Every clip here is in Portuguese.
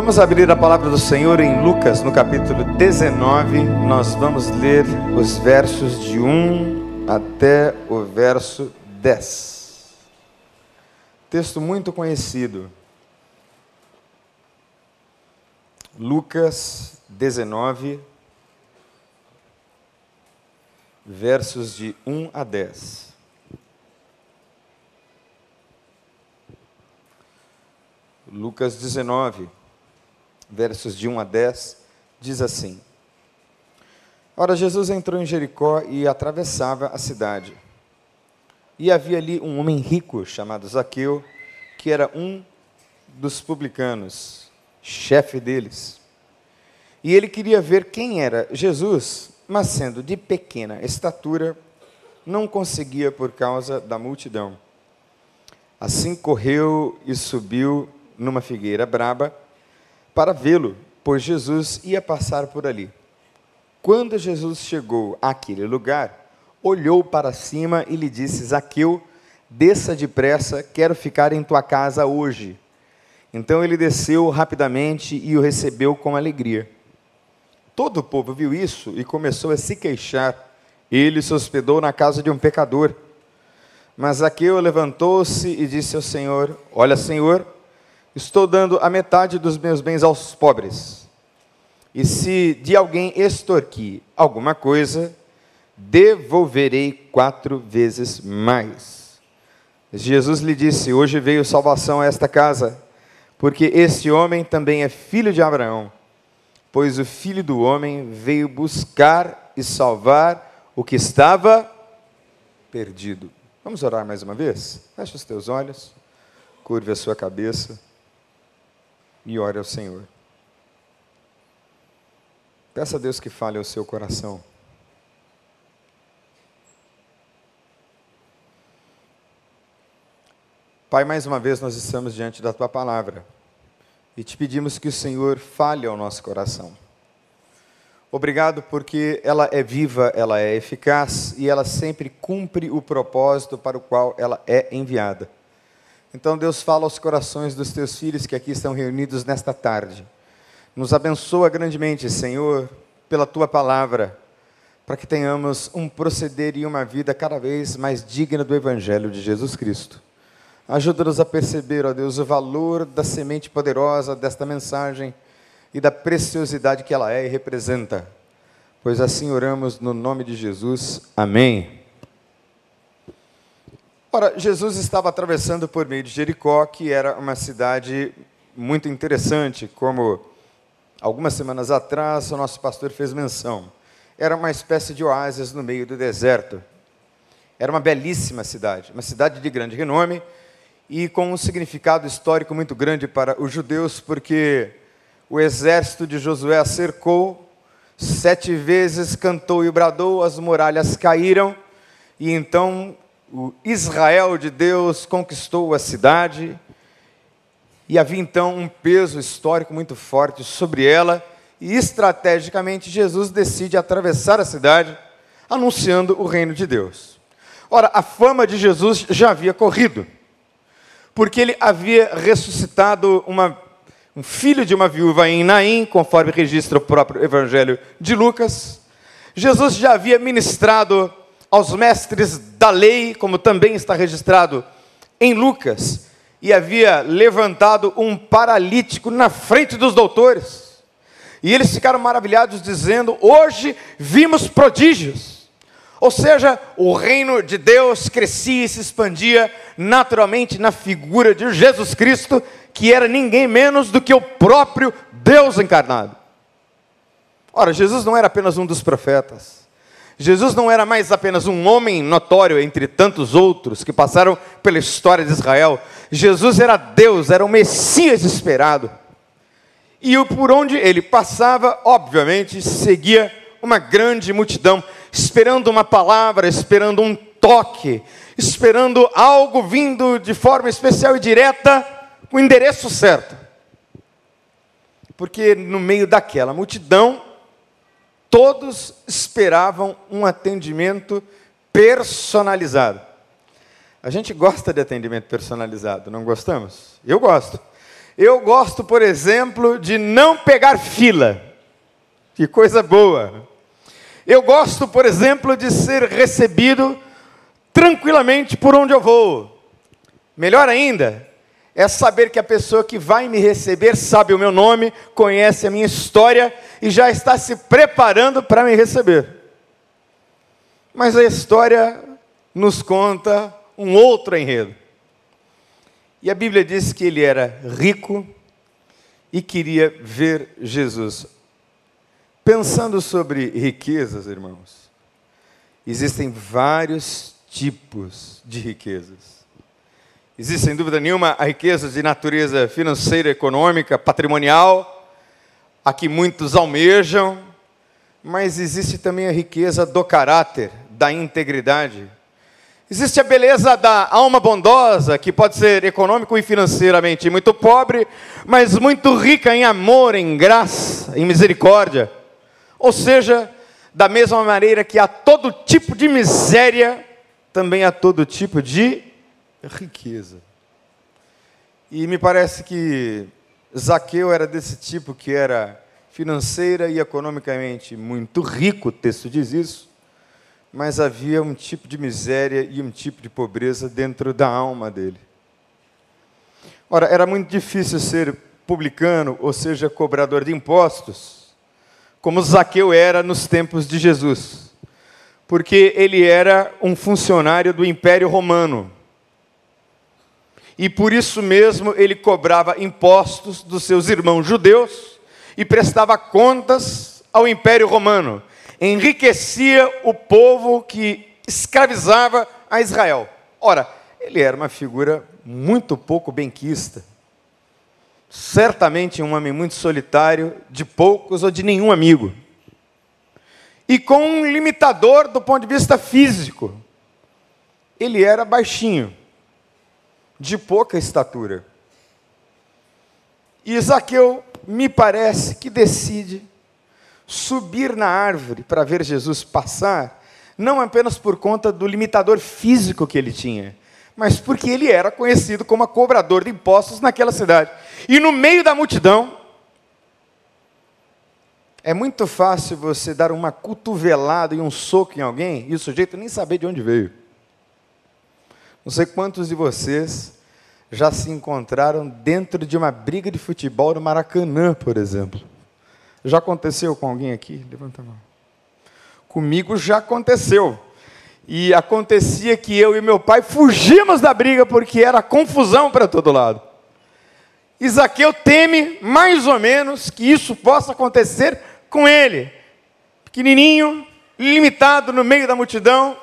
Vamos abrir a palavra do Senhor em Lucas, no capítulo 19. Nós vamos ler os versos de 1 até o verso 10. Texto muito conhecido. Lucas 19, versos de 1 a 10. Lucas 19, versos de 1 a 10, diz assim: Ora, Jesus entrou em Jericó e atravessava a cidade. E havia ali um homem rico chamado Zaqueu, que era um dos publicanos, chefe deles. E ele queria ver quem era Jesus, mas sendo de pequena estatura, não conseguia por causa da multidão. Assim correu e subiu numa figueira braba para vê-lo, pois Jesus ia passar por ali. Quando Jesus chegou àquele lugar, olhou para cima e lhe disse: Zaqueu, desça depressa, quero ficar em tua casa hoje. Então ele desceu rapidamente e o recebeu com alegria. Todo o povo viu isso e começou a se queixar. Ele se hospedou na casa de um pecador. Mas Zaqueu levantou-se e disse ao Senhor: Olha, Senhor, estou dando a metade dos meus bens aos pobres. E se de alguém extorquir alguma coisa, devolverei quatro vezes mais. Jesus lhe disse: Hoje veio salvação a esta casa, porque este homem também é filho de Abraão pois o filho do homem veio buscar e salvar o que estava perdido. Vamos orar mais uma vez? Feche os teus olhos, curve a sua cabeça e ore ao Senhor. Peça a Deus que fale ao seu coração. Pai, mais uma vez nós estamos diante da tua palavra e te pedimos que o Senhor fale ao nosso coração. Obrigado porque ela é viva, ela é eficaz e ela sempre cumpre o propósito para o qual ela é enviada. Então, Deus, fala aos corações dos teus filhos que aqui estão reunidos nesta tarde. Nos abençoa grandemente, Senhor, pela tua palavra, para que tenhamos um proceder e uma vida cada vez mais digna do Evangelho de Jesus Cristo. Ajuda-nos a perceber, ó Deus, o valor da semente poderosa desta mensagem e da preciosidade que ela é e representa. Pois assim oramos no nome de Jesus. Amém. Ora, Jesus estava atravessando por meio de Jericó, que era uma cidade muito interessante, como algumas semanas atrás o nosso pastor fez menção. Era uma espécie de oásis no meio do deserto. Era uma belíssima cidade, uma cidade de grande renome e com um significado histórico muito grande para os judeus, porque o exército de Josué a cercou, sete vezes cantou e bradou, as muralhas caíram, e então o Israel de Deus conquistou a cidade, e havia então um peso histórico muito forte sobre ela, e estrategicamente Jesus decide atravessar a cidade, anunciando o reino de Deus. Ora, a fama de Jesus já havia corrido porque ele havia ressuscitado uma, um filho de uma viúva em Naim, conforme registra o próprio Evangelho de Lucas. Jesus já havia ministrado aos mestres da lei, como também está registrado em Lucas, e havia levantado um paralítico na frente dos doutores. E eles ficaram maravilhados, dizendo: Hoje vimos prodígios. Ou seja, o reino de Deus crescia e se expandia naturalmente na figura de Jesus Cristo, que era ninguém menos do que o próprio Deus encarnado. Ora, Jesus não era apenas um dos profetas. Jesus não era mais apenas um homem notório entre tantos outros que passaram pela história de Israel. Jesus era Deus, era o Messias esperado. E por onde ele passava, obviamente, seguia uma grande multidão esperando uma palavra, esperando um toque, esperando algo vindo de forma especial e direta, com o endereço certo. Porque no meio daquela multidão, todos esperavam um atendimento personalizado. A gente gosta de atendimento personalizado, não gostamos? Eu gosto. Eu gosto, por exemplo, de não pegar fila. Que coisa boa. Eu gosto, por exemplo, de ser recebido tranquilamente por onde eu vou. Melhor ainda, é saber que a pessoa que vai me receber sabe o meu nome, conhece a minha história e já está se preparando para me receber. Mas a história nos conta um outro enredo. E a Bíblia diz que ele era rico e queria ver Jesus. Pensando sobre riquezas, irmãos, existem vários tipos de riquezas. Existe, sem dúvida nenhuma, a riqueza de natureza financeira, econômica, patrimonial, a que muitos almejam, mas existe também a riqueza do caráter, da integridade, Existe a beleza da alma bondosa, que pode ser econômico e financeiramente muito pobre, mas muito rica em amor, em graça, em misericórdia. Ou seja, da mesma maneira que há todo tipo de miséria, também há todo tipo de riqueza. E me parece que Zaqueu era desse tipo que era financeira e economicamente muito rico, o texto diz isso, mas havia um tipo de miséria e um tipo de pobreza dentro da alma dele. Ora, era muito difícil ser publicano, ou seja, cobrador de impostos, como Zaqueu era nos tempos de Jesus, porque ele era um funcionário do Império Romano. E por isso mesmo ele cobrava impostos dos seus irmãos judeus e prestava contas ao Império Romano enriquecia o povo que escravizava a Israel. Ora, ele era uma figura muito pouco benquista. Certamente um homem muito solitário, de poucos ou de nenhum amigo. E com um limitador do ponto de vista físico. Ele era baixinho, de pouca estatura. E Isaqueu me parece que decide subir na árvore para ver Jesus passar, não apenas por conta do limitador físico que ele tinha, mas porque ele era conhecido como cobrador de impostos naquela cidade. E no meio da multidão, é muito fácil você dar uma cotovelada e um soco em alguém e o sujeito nem saber de onde veio. Não sei quantos de vocês já se encontraram dentro de uma briga de futebol no Maracanã, por exemplo. Já aconteceu com alguém aqui? Levanta a mão. Comigo já aconteceu. E acontecia que eu e meu pai fugimos da briga porque era confusão para todo lado. Isaqueu teme, mais ou menos, que isso possa acontecer com ele. Pequenininho, limitado no meio da multidão,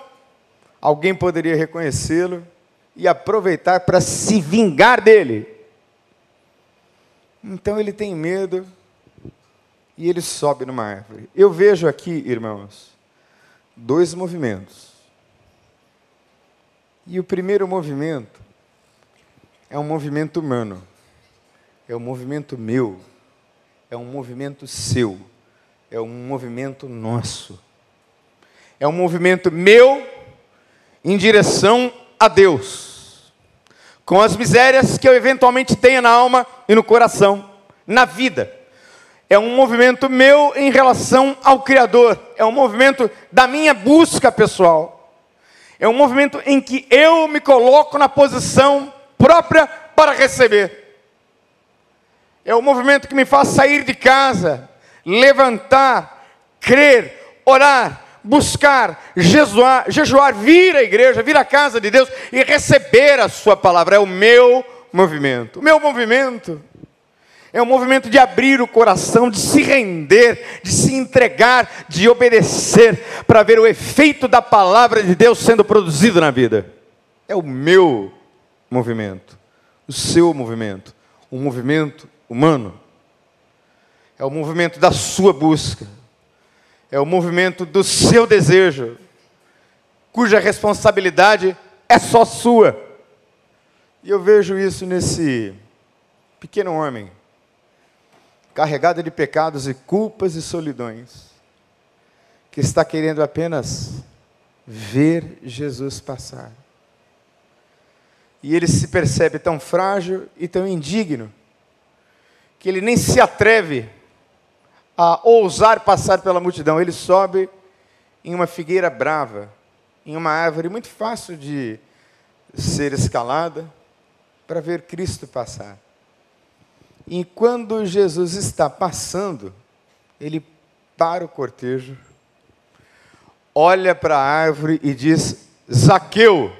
alguém poderia reconhecê-lo e aproveitar para se vingar dele. Então ele tem medo e ele sobe numa árvore. Eu vejo aqui, irmãos, dois movimentos. E o primeiro movimento é um movimento humano, é um movimento meu, é um movimento seu, é um movimento nosso. É um movimento meu em direção a Deus, com as misérias que eu eventualmente tenha na alma e no coração, na vida. É um movimento meu em relação ao Criador, é um movimento da minha busca pessoal, é um movimento em que eu me coloco na posição própria para receber. É um movimento que me faz sair de casa, levantar, crer, orar, buscar, jejuar, jejuar, vir à igreja, vir à casa de Deus e receber a Sua palavra. É o meu movimento. O meu movimento é um movimento de abrir o coração, de se render, de se entregar, de obedecer, para ver o efeito da palavra de Deus sendo produzido na vida. É o meu movimento, o seu movimento, o movimento humano. É o movimento da sua busca, é o movimento do seu desejo, cuja responsabilidade é só sua. E eu vejo isso nesse pequeno homem carregada de pecados e culpas e solidões, que está querendo apenas ver Jesus passar. E ele se percebe tão frágil e tão indigno, que ele nem se atreve a ousar passar pela multidão. Ele sobe em uma figueira brava, em uma árvore muito fácil de ser escalada, para ver Cristo passar. E quando Jesus está passando, ele para o cortejo, olha para a árvore e diz: Zaqueu,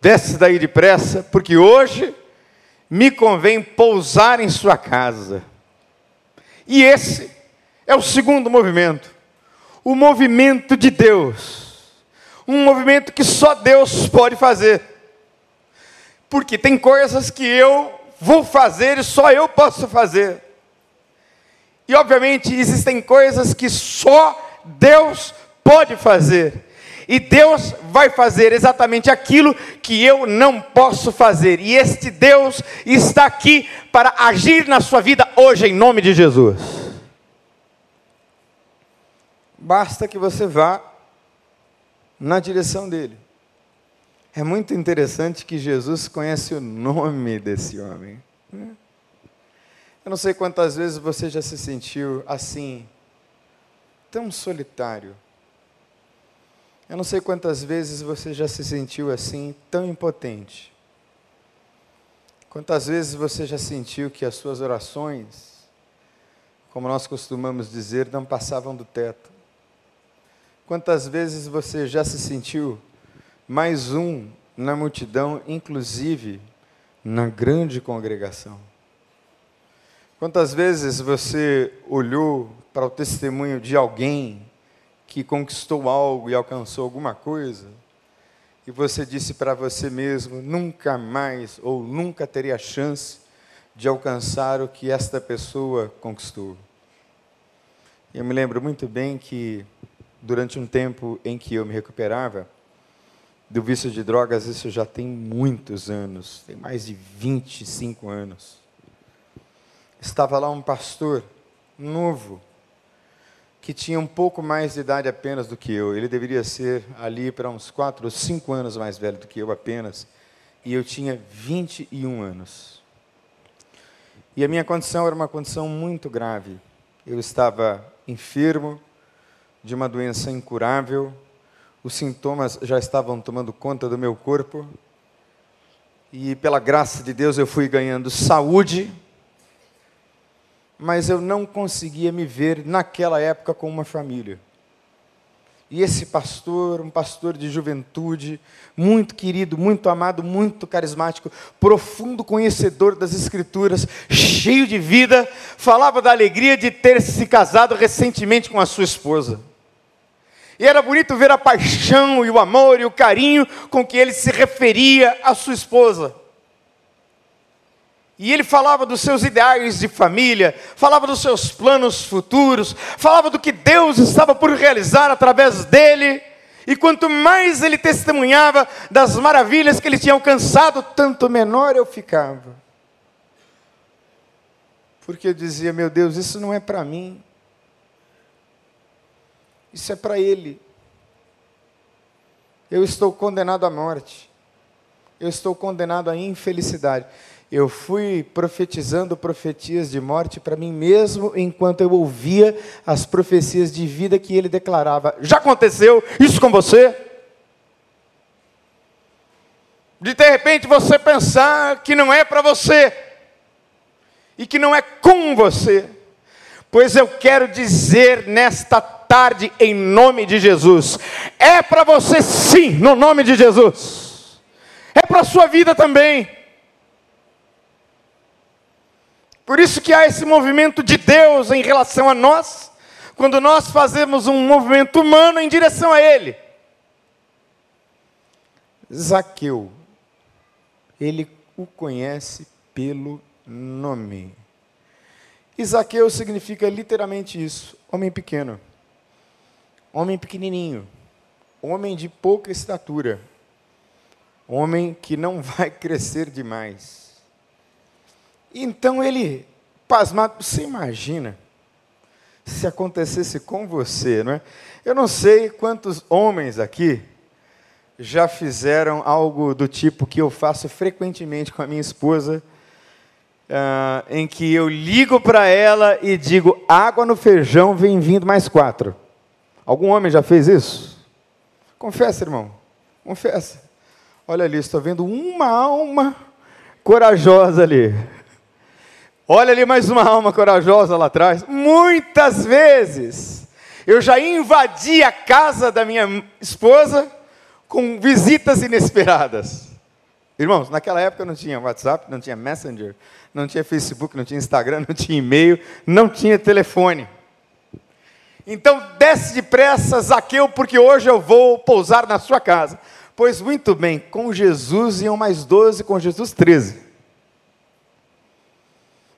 desce daí depressa, porque hoje me convém pousar em sua casa. E esse é o segundo movimento, o movimento de Deus, um movimento que só Deus pode fazer, porque tem coisas que eu vou fazer e só eu posso fazer. E obviamente existem coisas que só Deus pode fazer. E Deus vai fazer exatamente aquilo que eu não posso fazer. E este Deus está aqui para agir na sua vida hoje, em nome de Jesus. Basta que você vá na direção dele. É muito interessante que Jesus conhece o nome desse homem. Eu não sei quantas vezes você já se sentiu assim, tão solitário. Eu não sei quantas vezes você já se sentiu assim, tão impotente. Quantas vezes você já sentiu que as suas orações, como nós costumamos dizer, não passavam do teto? Quantas vezes você já se sentiu mais um na multidão, inclusive na grande congregação? Quantas vezes você olhou para o testemunho de alguém que conquistou algo e alcançou alguma coisa, e você disse para você mesmo: nunca mais ou nunca teria chance de alcançar o que esta pessoa conquistou. Eu me lembro muito bem que, durante um tempo em que eu me recuperava do vício de drogas, isso já tem muitos anos, tem mais de 25 anos. Estava lá um pastor novo, que tinha um pouco mais de idade apenas do que eu. Ele deveria ser ali para uns quatro ou cinco anos mais velho do que eu apenas. E eu tinha 21 anos. E a minha condição era uma condição muito grave. Eu estava enfermo de uma doença incurável. Os sintomas já estavam tomando conta do meu corpo. E pela graça de Deus eu fui ganhando saúde mas eu não conseguia me ver naquela época com uma família. E esse pastor, um pastor de juventude, muito querido, muito amado, muito carismático, profundo conhecedor das Escrituras, cheio de vida, falava da alegria de ter se casado recentemente com a sua esposa. E era bonito ver a paixão e o amor e o carinho com que ele se referia à sua esposa. E ele falava dos seus ideais de família, falava dos seus planos futuros, falava do que Deus estava por realizar através dele. E quanto mais ele testemunhava das maravilhas que ele tinha alcançado, tanto menor eu ficava. Porque eu dizia, meu Deus, isso não é para mim. Isso é para ele. Eu estou condenado à morte. Eu estou condenado à infelicidade eu fui profetizando profecias de morte para mim mesmo, enquanto eu ouvia as profecias de vida que ele declarava. Já aconteceu isso com você? De de repente você pensar que não é para você, e que não é com você, pois eu quero dizer nesta tarde, em nome de Jesus, é para você sim, no nome de Jesus, é para a sua vida também. Por isso que há esse movimento de Deus em relação a nós, quando nós fazemos um movimento humano em direção a Ele. Zaqueu, ele o conhece pelo nome. E Zaqueu significa literalmente isso: homem pequeno, homem pequenininho, homem de pouca estatura, homem que não vai crescer demais então ele, pasmado, você imagina se acontecesse com você, não é? Eu não sei quantos homens aqui já fizeram algo do tipo que eu faço frequentemente com a minha esposa. uh, em que eu ligo para ela e digo: água no feijão, vem vindo mais quatro. Algum homem já fez isso? Confessa, irmão. Confessa. Olha ali, estou vendo uma alma corajosa ali. Olha ali mais uma alma corajosa lá atrás. Muitas vezes eu já invadi a casa da minha esposa com visitas inesperadas. Irmãos, naquela época não tinha WhatsApp, não tinha Messenger, não tinha Facebook, não tinha Instagram, não tinha e-mail, não tinha telefone. Então desce depressa, Zaqueu, porque hoje eu vou pousar na sua casa. Pois muito bem, com Jesus iam mais doze, com Jesus treze.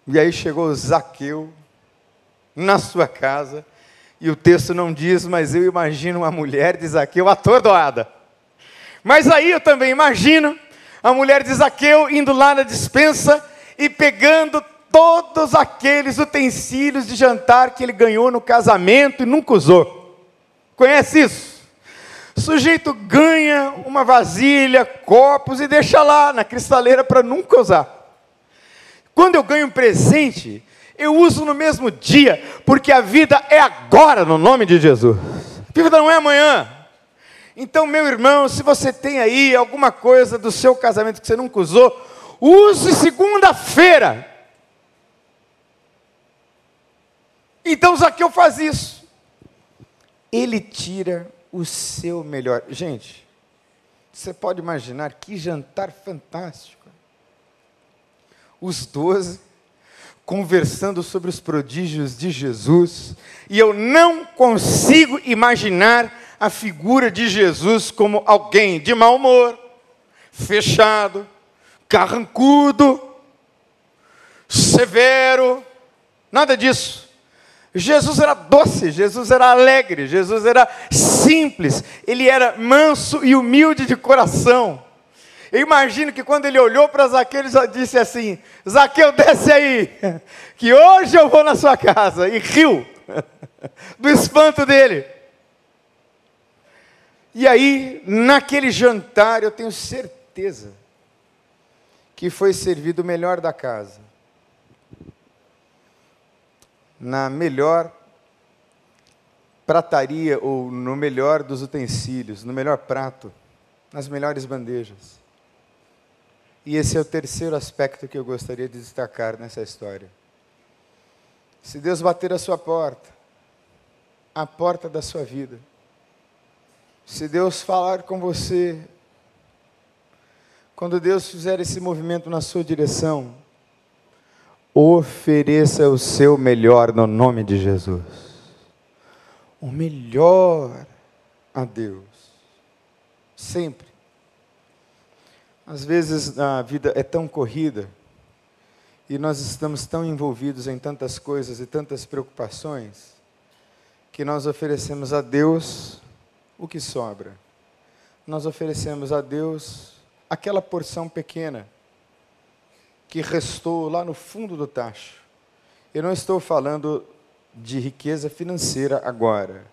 E aí chegou Zaqueu na sua casa, e o texto não diz, mas eu imagino uma mulher de Zaqueu atordoada. Mas aí eu também imagino a mulher de Zaqueu indo lá na dispensa e pegando todos aqueles utensílios de jantar que ele ganhou no casamento e nunca usou. Conhece isso? O sujeito ganha uma vasilha, copos e deixa lá na cristaleira para nunca usar. Quando eu ganho um presente, eu uso no mesmo dia, porque a vida é agora, no nome de Jesus. A vida não é amanhã. Então, meu irmão, se você tem aí alguma coisa do seu casamento que você nunca usou, use segunda-feira. Então Zaqueu faz isso. Ele tira o seu melhor. Gente, você pode imaginar que jantar fantástico. Os doze conversando sobre os prodígios de Jesus, e eu não consigo imaginar a figura de Jesus como alguém de mau humor, fechado, carrancudo, severo, nada disso. Jesus era doce, Jesus era alegre, Jesus era simples, ele era manso e humilde de coração. Eu imagino que quando ele olhou para Zaqueu, ele disse assim: Zaqueu, desce aí, que hoje eu vou na sua casa. E riu do espanto dele. E aí, naquele jantar, eu tenho certeza que foi servido o melhor da casa na melhor prataria ou no melhor dos utensílios, no melhor prato, nas melhores bandejas. E esse é o terceiro aspecto que eu gostaria de destacar nessa história. Se Deus bater a sua porta, a porta da sua vida, se Deus falar com você, quando Deus fizer esse movimento na sua direção, Ofereça o seu melhor no nome de Jesus. O melhor a Deus. Sempre. Às vezes a vida é tão corrida e nós estamos tão envolvidos em tantas coisas e tantas preocupações que nós oferecemos a Deus o que sobra. Nós oferecemos a Deus aquela porção pequena que restou lá no fundo do tacho. Eu não estou falando de riqueza financeira agora,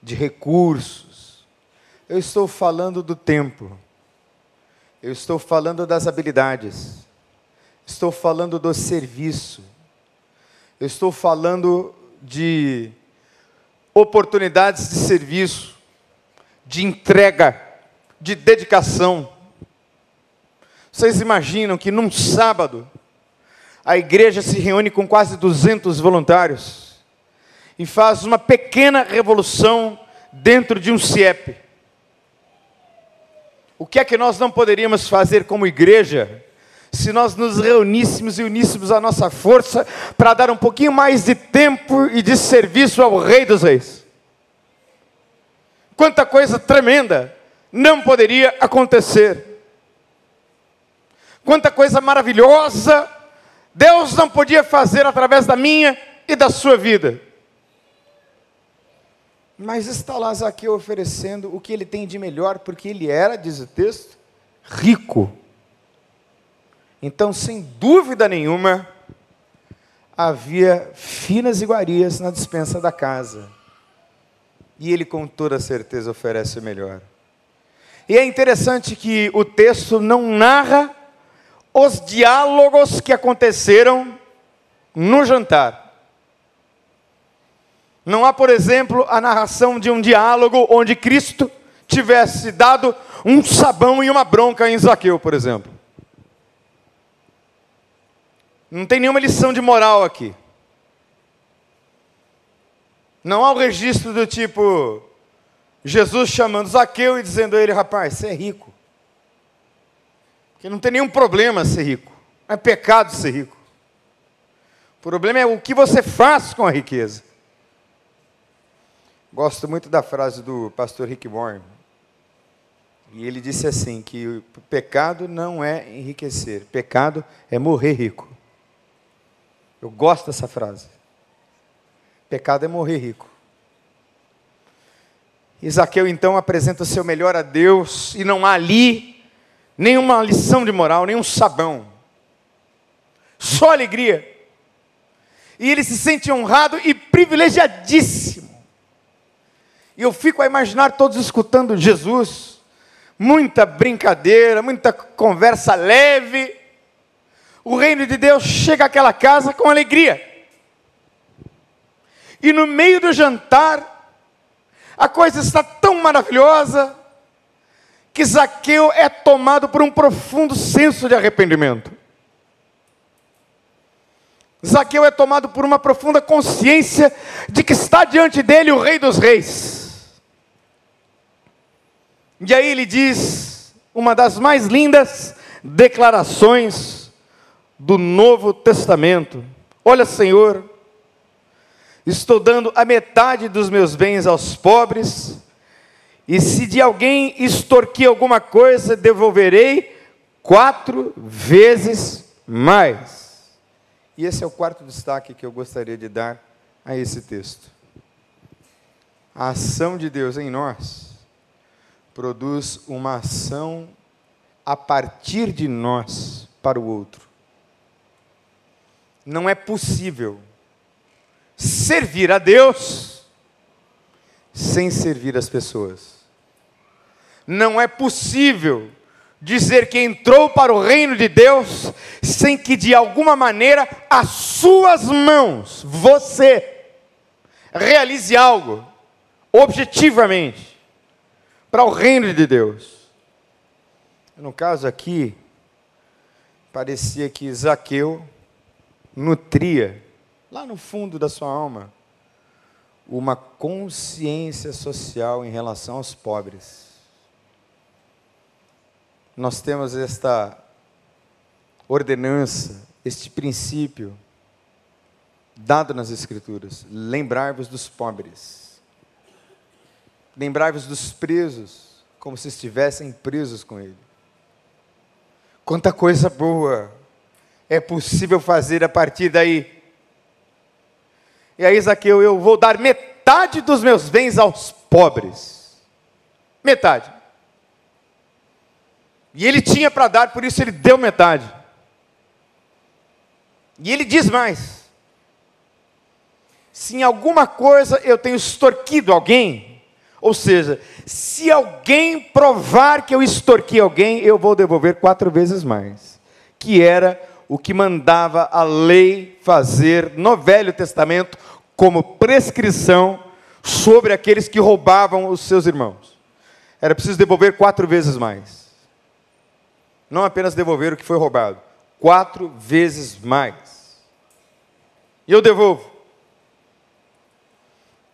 de recursos. Eu estou falando do tempo. Eu estou falando das habilidades. Estou falando do serviço. Eu estou falando de oportunidades de serviço, de entrega, de dedicação. Vocês imaginam que num sábado, a igreja se reúne com quase 200 voluntários e faz uma pequena revolução dentro de um CIEP. O que é que nós não poderíamos fazer como igreja se nós nos reuníssemos e uníssemos a nossa força para dar um pouquinho mais de tempo e de serviço ao Rei dos Reis? Quanta coisa tremenda não poderia acontecer quanta coisa maravilhosa Deus não podia fazer através da minha e da sua vida. Mas está lá Zaqueu oferecendo o que ele tem de melhor, porque ele era, diz o texto, rico. Então, sem dúvida nenhuma, havia finas iguarias na dispensa da casa. E ele, com toda certeza, oferece o melhor. E é interessante que o texto não narra os diálogos que aconteceram no jantar. Não há, por exemplo, a narração de um diálogo onde Cristo tivesse dado um sabão e uma bronca em Zaqueu, por exemplo. Não tem nenhuma lição de moral aqui. Não há o um registro do tipo Jesus chamando Zaqueu e dizendo a ele, rapaz, você é rico. Porque não tem nenhum problema ser rico. Não é pecado ser rico. O problema é o que você faz com a riqueza. Gosto muito da frase do pastor Rick Warren. E ele disse assim: que o pecado não é enriquecer, pecado é morrer rico. Eu gosto dessa frase. Pecado é morrer rico. Isaqueu então apresenta o seu melhor a Deus, e não há ali nenhuma lição de moral, nenhum sabão, só alegria. E ele se sente honrado e privilegiadíssimo. E eu fico a imaginar todos escutando Jesus, muita brincadeira, muita conversa leve. O reino de Deus chega àquela casa com alegria. E no meio do jantar, a coisa está tão maravilhosa que Zaqueu é tomado por um profundo senso de arrependimento. Zaqueu é tomado por uma profunda consciência de que está diante dele o Rei dos Reis. E aí ele diz uma das mais lindas declarações do Novo Testamento: Olha, Senhor, estou dando a metade dos meus bens aos pobres, e se de alguém extorquir alguma coisa, devolverei quatro vezes mais. E esse é o quarto destaque que eu gostaria de dar a esse texto. A ação de Deus em nós produz uma ação a partir de nós para o outro. Não é possível servir a Deus sem servir as pessoas. Não é possível dizer que entrou para o reino de Deus sem que de alguma maneira as suas mãos, você, realize algo objetivamente para o reino de Deus. No caso aqui, parecia que Zaqueu nutria, lá no fundo da sua alma, uma consciência social em relação aos pobres. Nós temos esta ordenança, este princípio dado nas Escrituras: lembrai-vos dos pobres. Lembrai-vos dos presos, como se estivessem presos com ele. Quanta coisa boa é possível fazer a partir daí. E aí, Zaqueu, eu vou dar metade dos meus bens aos pobres. Metade. E ele tinha para dar, por isso ele deu metade. E ele diz mais: se em alguma coisa eu tenho extorquido alguém, ou seja, se alguém provar que eu extorqui alguém, eu vou devolver quatro vezes mais. Que era o que mandava a lei fazer no Velho Testamento como prescrição sobre aqueles que roubavam os seus irmãos. Era preciso devolver quatro vezes mais. Não apenas devolver o que foi roubado, quatro vezes mais. E eu devolvo.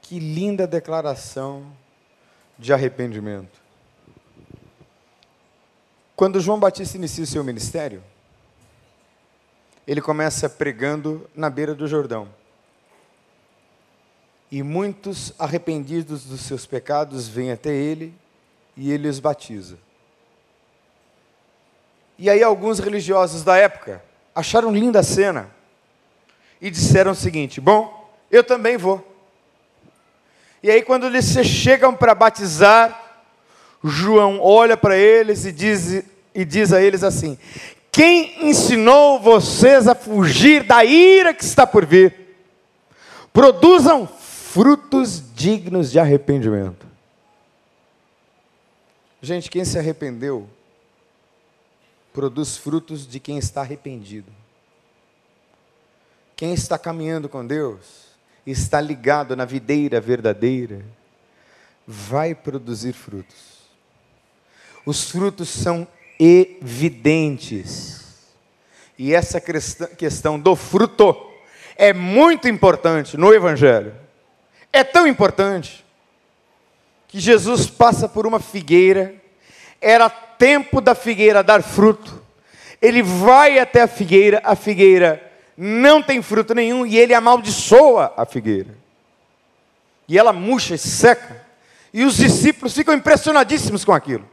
Que linda declaração de arrependimento. Quando João Batista inicia o seu ministério, ele começa pregando na beira do Jordão. E muitos arrependidos dos seus pecados vêm até ele e ele os batiza. E aí alguns religiosos da época acharam linda a cena e disseram o seguinte: Bom, eu também vou. E aí, quando eles chegam para batizar, João olha para eles e diz, e diz a eles assim: Quem ensinou vocês a fugir da ira que está por vir? Produzam frutos dignos de arrependimento. Gente, quem se arrependeu produz frutos de quem está arrependido. Quem está caminhando com Deus, está ligado na videira verdadeira, vai produzir frutos. Os frutos são evidentes. E essa questão do fruto é muito importante no Evangelho. É tão importante que Jesus passa por uma figueira, era tempo da figueira dar fruto. Ele vai até a figueira, a figueira não tem fruto nenhum e ele amaldiçoa a figueira. E ela murcha e seca. E os discípulos ficam impressionadíssimos com aquilo.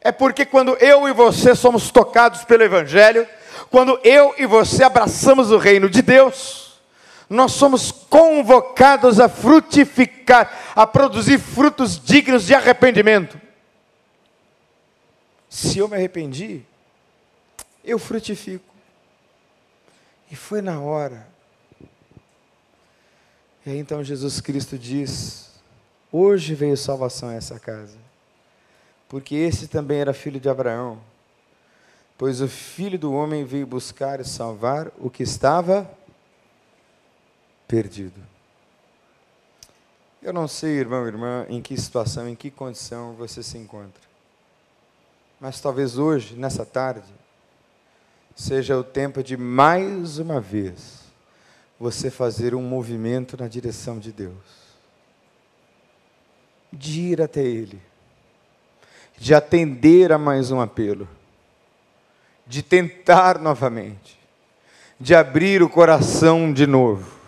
É porque quando eu e você somos tocados pelo Evangelho, quando eu e você abraçamos o reino de Deus, nós somos convocados a frutificar, a produzir frutos dignos de arrependimento. Se eu me arrependi, eu frutifico. E foi na hora. E aí então Jesus Cristo diz: Hoje veio salvação a essa casa, porque esse também era filho de Abraão. Pois o filho do homem veio buscar e salvar o que estava perdido. Eu não sei, irmão, irmã, em que situação, em que condição você se encontra. Mas talvez hoje, nessa tarde, seja o tempo de mais uma vez você fazer um movimento na direção de Deus, de ir até Ele, de atender a mais um apelo, de tentar novamente, de abrir o coração de novo.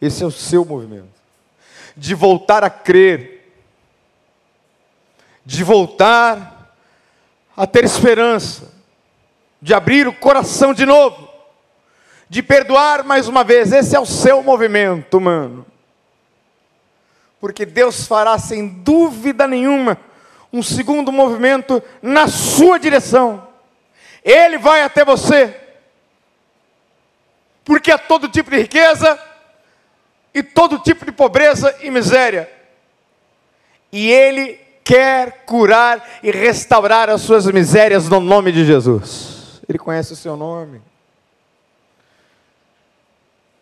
Esse é o seu movimento. De voltar a crer, de voltar a ter esperança, de abrir o coração de novo, de perdoar mais uma vez. Esse é o seu movimento, humano. Porque Deus fará sem dúvida nenhuma um segundo movimento na sua direção. Ele vai até você. Porque há todo tipo de riqueza e todo tipo de pobreza e miséria. E Ele quer curar e restaurar as suas misérias no nome de Jesus. Ele conhece o seu nome.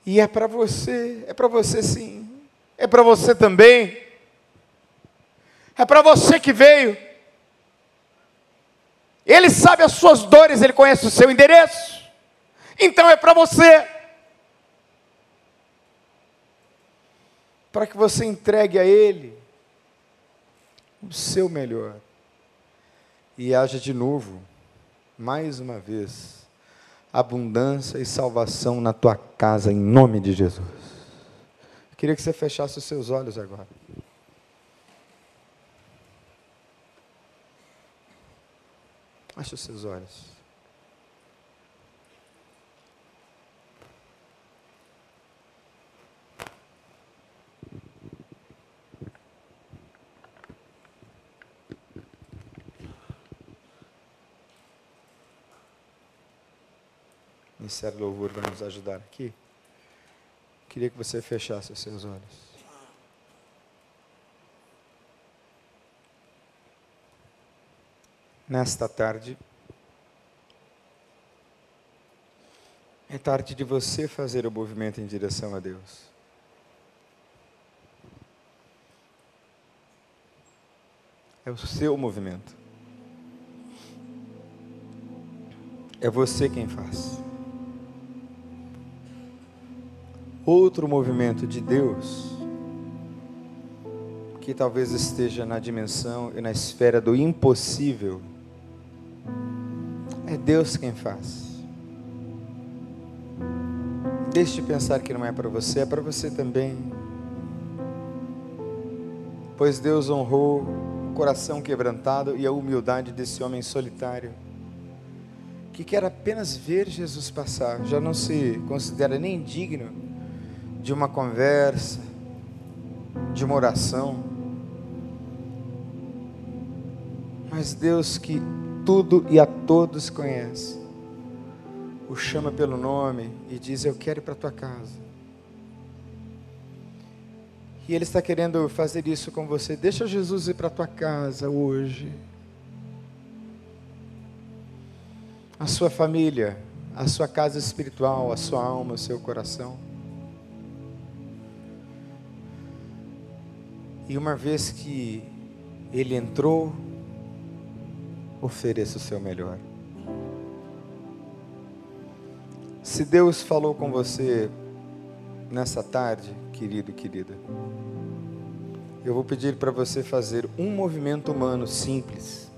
E é para você, é para você sim. É para você também. É para você que veio. Ele sabe as suas dores, ele conhece o seu endereço. Então é para você. Para que você entregue a Ele o seu melhor. E haja de novo mais uma vez, abundância e salvação na tua casa, em nome de Jesus. Eu queria que você fechasse os seus olhos agora. Feche os seus olhos. Ministério Louvor vai nos ajudar aqui. Queria que você fechasse os seus olhos. Nesta tarde, é tarde de você fazer o movimento em direção a Deus. É o seu movimento. É você quem faz. Outro movimento de Deus, que talvez esteja na dimensão e na esfera do impossível, é Deus quem faz. Deixe de pensar que não é para você, é para você também. Pois Deus honrou o coração quebrantado e a humildade desse homem solitário, que quer apenas ver Jesus passar, já não se considera nem digno de uma conversa, de uma oração. Mas Deus que tudo e a todos conhece, o chama pelo nome e diz: Eu quero ir para a tua casa. E Ele está querendo fazer isso com você. Deixa Jesus ir para a tua casa hoje. a sua família, a sua casa espiritual, a sua alma, o seu coração. E uma vez que ele entrou, ofereça o seu melhor. Se Deus falou com você nessa tarde, querido e querida, eu vou pedir para você fazer um movimento humano simples.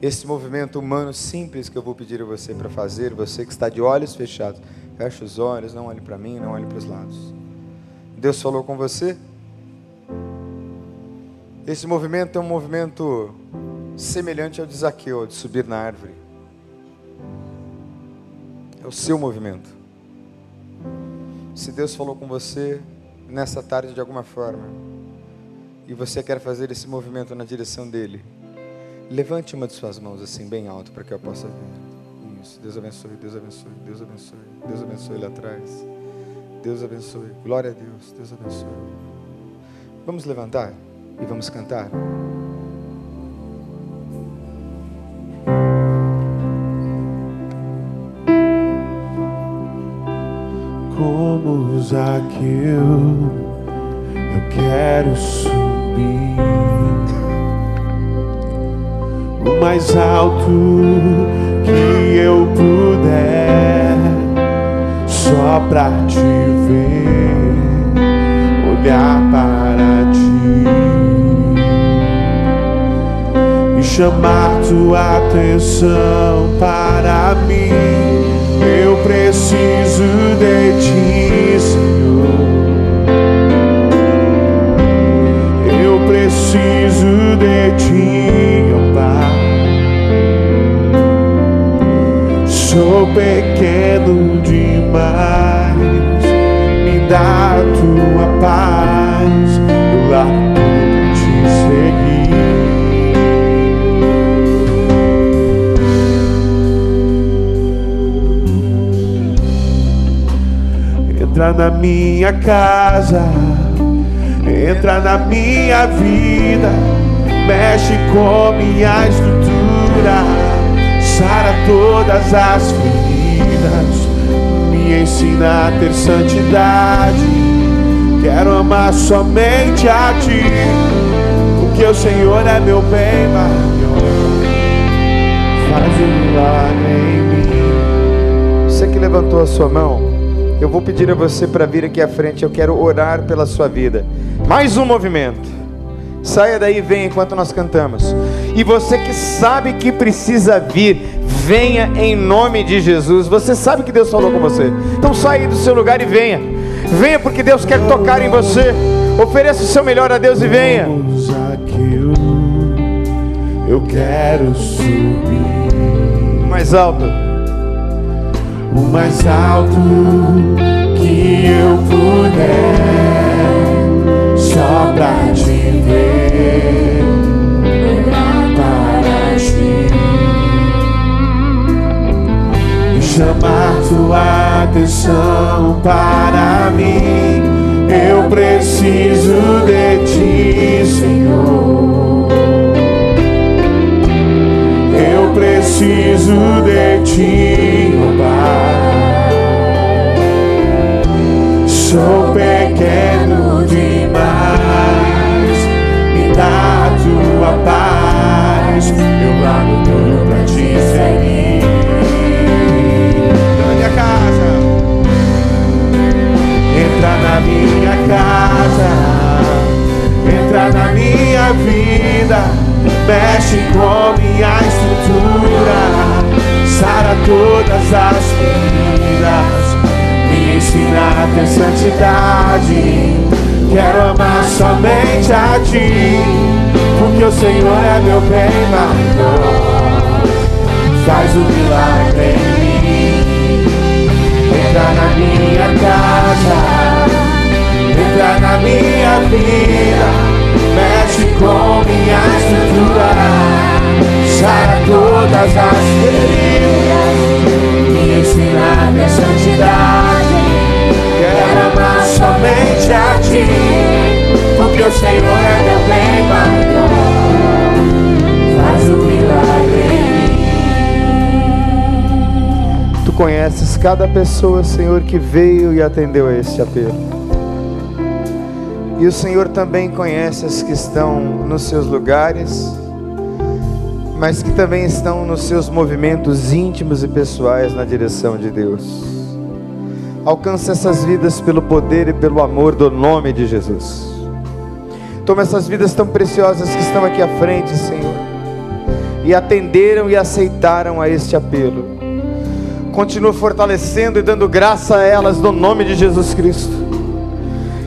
Esse movimento humano simples que eu vou pedir a você para fazer, você que está de olhos fechados, feche os olhos, não olhe para mim, não olhe para os lados. Deus falou com você? Esse movimento é um movimento semelhante ao de Zaqueu, de subir na árvore. É o seu movimento. Se Deus falou com você nessa tarde de alguma forma, e você quer fazer esse movimento na direção dele, levante uma de suas mãos assim, bem alto, para que eu possa ver. Isso. Deus abençoe, Deus abençoe, Deus abençoe, Deus abençoe lá atrás. Deus abençoe. Glória a Deus. Deus abençoe. Vamos levantar e vamos cantar. Como Zaqueu, eu quero subir o mais alto que eu puder só pra te ver, olhar para ti e chamar tua atenção para mim. Eu preciso de ti, Senhor. Eu preciso de ti, ó Pai. Sou pequeno demais, me dá tua paz, largo tudo te seguir. Entra na minha casa, entra na minha vida, mexe com minha estrutura, todas as feridas, me ensina a ter santidade. Quero amar somente a ti, porque o Senhor é meu bem maior. Faz um milagre em mim. Você que levantou a sua mão, eu vou pedir a você para vir aqui à frente. Eu quero orar pela sua vida. Mais um movimento. Saia daí e venha enquanto nós cantamos. E você que sabe que precisa vir, venha em nome de Jesus. Você sabe que Deus falou com você. Então saia do seu lugar e venha. Venha porque Deus quer tocar em você. Ofereça o seu melhor a Deus e venha. Eu quero subir Mais alto. o mais alto que eu puder, só pra te ver, chamar tua atenção para mim. Eu preciso de ti, Senhor. Eu preciso de ti, ó Pai. Sou pequeno demais, me dá tua paz. Bem maior. Faz um milagre em mim, entra na minha casa entra na minha vida, mexe com minha estrutura, sara todas as feridas, me ensina a ter santidade. Quero amar somente a ti, porque o Senhor é meu bem maior. Tu conheces cada pessoa, Senhor, que veio e atendeu a este apelo. E o Senhor também conhece as que estão nos seus lugares, mas que também estão nos seus movimentos íntimos e pessoais na direção de Deus. Alcança essas vidas pelo poder e pelo amor do nome de Jesus. Toma essas vidas tão preciosas que estão aqui à frente, Senhor, e atenderam e aceitaram a este apelo. Continua fortalecendo e dando graça a elas no nome de Jesus Cristo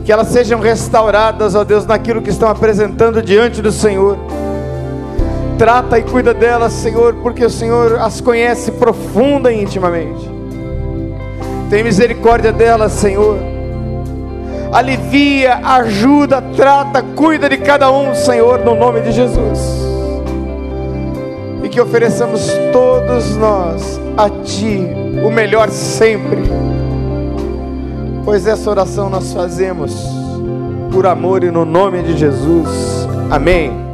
que elas sejam restauradas, ó Deus, naquilo que estão apresentando diante do Senhor. Trata e cuida delas, Senhor, porque o Senhor as conhece profunda e intimamente. Tem misericórdia delas, Senhor. Alivia, ajuda, trata, cuida de cada um, Senhor, no nome de Jesus. Que ofereçamos todos nós a Ti o melhor sempre pois essa oração nós fazemos por amor e no nome de Jesus. Amém.